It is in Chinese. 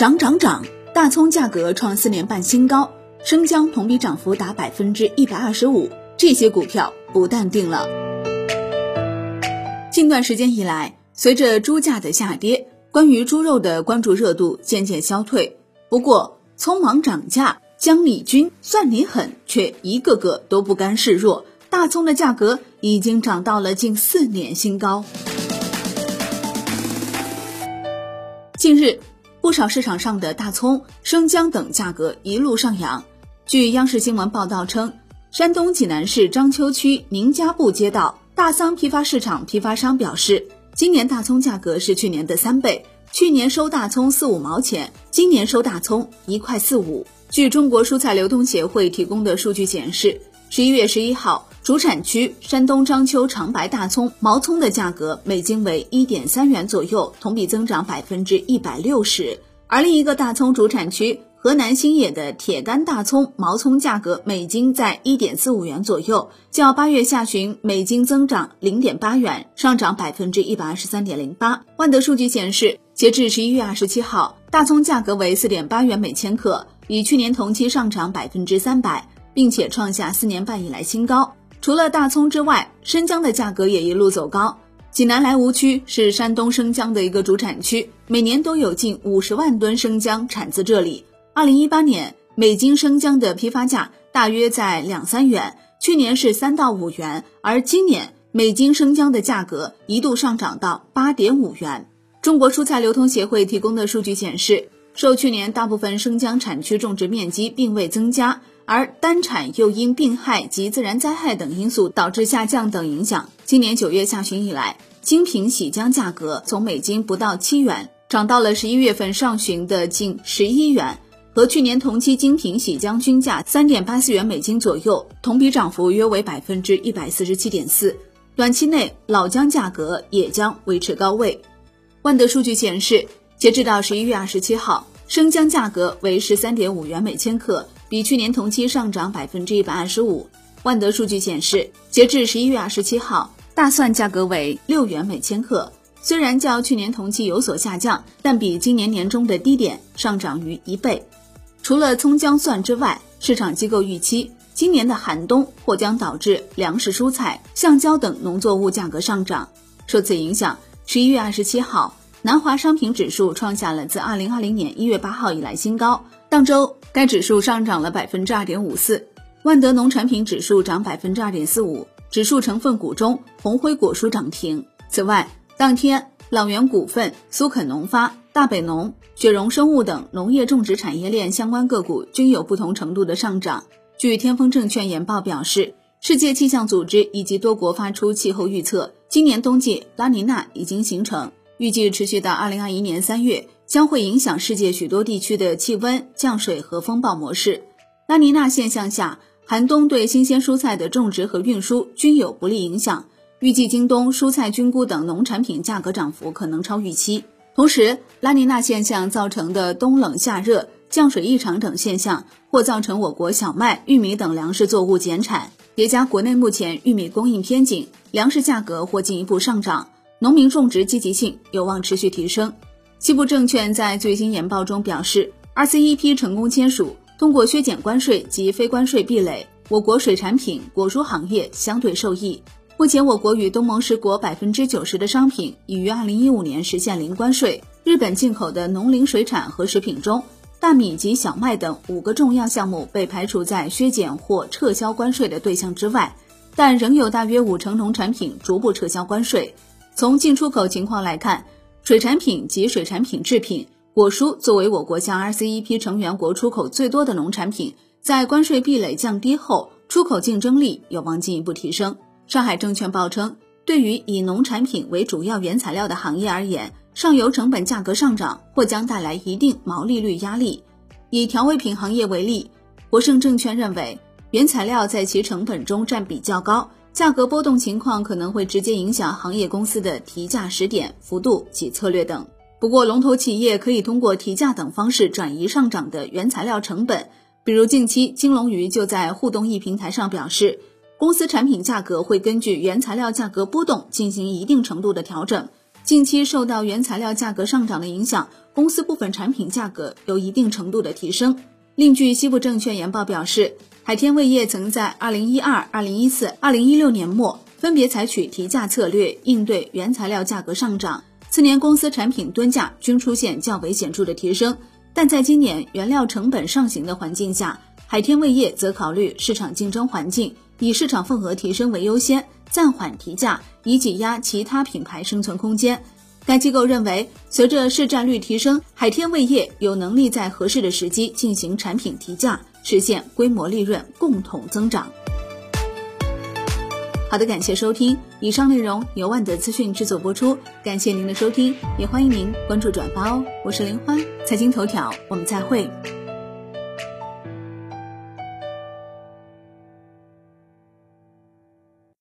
涨涨涨！大葱价格创四年半新高，生姜同比涨幅达百分之一百二十五，这些股票不淡定了。近段时间以来，随着猪价的下跌，关于猪肉的关注热度渐渐消退。不过，匆忙涨价，姜你军算你狠，却一个个都不甘示弱。大葱的价格已经涨到了近四年新高。近日，不少市场上的大葱、生姜等价格一路上扬。据央视新闻报道称，山东济南市章丘区宁家埠街道大桑批发市场批发商表示，今年大葱价格是去年的三倍，去年收大葱四五毛钱，今年收大葱一块四五。据中国蔬菜流通协会提供的数据显示，十一月十一号。主产区山东章丘长白大葱毛葱的价格每斤为一点三元左右，同比增长百分之一百六十。而另一个大葱主产区河南新野的铁杆大葱毛葱价格每斤在一点四五元左右，较八月下旬每斤增长零点八元，上涨百分之一百二十三点零八。万德数据显示，截至十一月二十七号，大葱价格为四点八元每千克，比去年同期上涨百分之三百，并且创下四年半以来新高。除了大葱之外，生姜的价格也一路走高。济南莱芜区是山东生姜的一个主产区，每年都有近五十万吨生姜产自这里。二零一八年每斤生姜的批发价大约在两三元，去年是三到五元，而今年每斤生姜的价格一度上涨到八点五元。中国蔬菜流通协会提供的数据显示，受去年大部分生姜产区种植面积并未增加。而单产又因病害及自然灾害等因素导致下降等影响，今年九月下旬以来，精品喜姜价格从每斤不到七元涨到了十一月份上旬的近十一元，和去年同期精品喜姜均价三点八四元每斤左右，同比涨幅约为百分之一百四十七点四。短期内老姜价格也将维持高位。万德数据显示，截至到十一月二十七号，生姜价格为十三点五元每千克。比去年同期上涨百分之一百二十五。万德数据显示，截至十一月二十七号，大蒜价格为六元每千克，虽然较去年同期有所下降，但比今年年中的低点上涨逾一倍。除了葱姜蒜之外，市场机构预期今年的寒冬或将导致粮食、蔬菜、橡胶等农作物价格上涨。受此影响，十一月二十七号，南华商品指数创下了自二零二零年一月八号以来新高。当周。该指数上涨了百分之二点五四，万德农产品指数涨百分之二点四五，指数成分股中红辉果蔬涨停。此外，当天朗源股份、苏肯农发、大北农、雪荣生物等农业种植产业链相关个股均有不同程度的上涨。据天风证券研报表示，世界气象组织以及多国发出气候预测，今年冬季拉尼娜已经形成，预计持续到二零二一年三月。将会影响世界许多地区的气温、降水和风暴模式。拉尼娜现象下，寒冬对新鲜蔬菜的种植和运输均有不利影响。预计今冬蔬菜、菌菇等农产品价格涨幅可能超预期。同时，拉尼娜现象造成的冬冷夏热、降水异常等现象，或造成我国小麦、玉米等粮食作物减产。叠加国内目前玉米供应偏紧，粮食价格或进一步上涨，农民种植积极性有望持续提升。西部证券在最新研报中表示，RCEP 成功签署，通过削减关税及非关税壁垒，我国水产品、果蔬行业相对受益。目前，我国与东盟十国百分之九十的商品已于二零一五年实现零关税。日本进口的农林水产和食品中，大米及小麦等五个重要项目被排除在削减或撤销关税的对象之外，但仍有大约五成农产品逐步撤销关税。从进出口情况来看，水产品及水产品制品、果蔬作为我国向 RCEP 成员国出口最多的农产品，在关税壁垒降低后，出口竞争力有望进一步提升。上海证券报称，对于以农产品为主要原材料的行业而言，上游成本价格上涨或将带来一定毛利率压力。以调味品行业为例，国盛证券认为，原材料在其成本中占比较高。价格波动情况可能会直接影响行业公司的提价时点、幅度及策略等。不过，龙头企业可以通过提价等方式转移上涨的原材料成本。比如，近期金龙鱼就在互动易平台上表示，公司产品价格会根据原材料价格波动进行一定程度的调整。近期受到原材料价格上涨的影响，公司部分产品价格有一定程度的提升。另据西部证券研报表示，海天味业曾在2012、2014、2016年末分别采取提价策略应对原材料价格上涨，次年公司产品吨价均出现较为显著的提升。但在今年原料成本上行的环境下，海天味业则考虑市场竞争环境，以市场份额提升为优先，暂缓提价，以挤压其他品牌生存空间。该机构认为，随着市占率提升，海天味业有能力在合适的时机进行产品提价，实现规模利润共同增长。好的，感谢收听，以上内容由万德资讯制作播出，感谢您的收听，也欢迎您关注转发哦。我是林欢，财经头条，我们再会。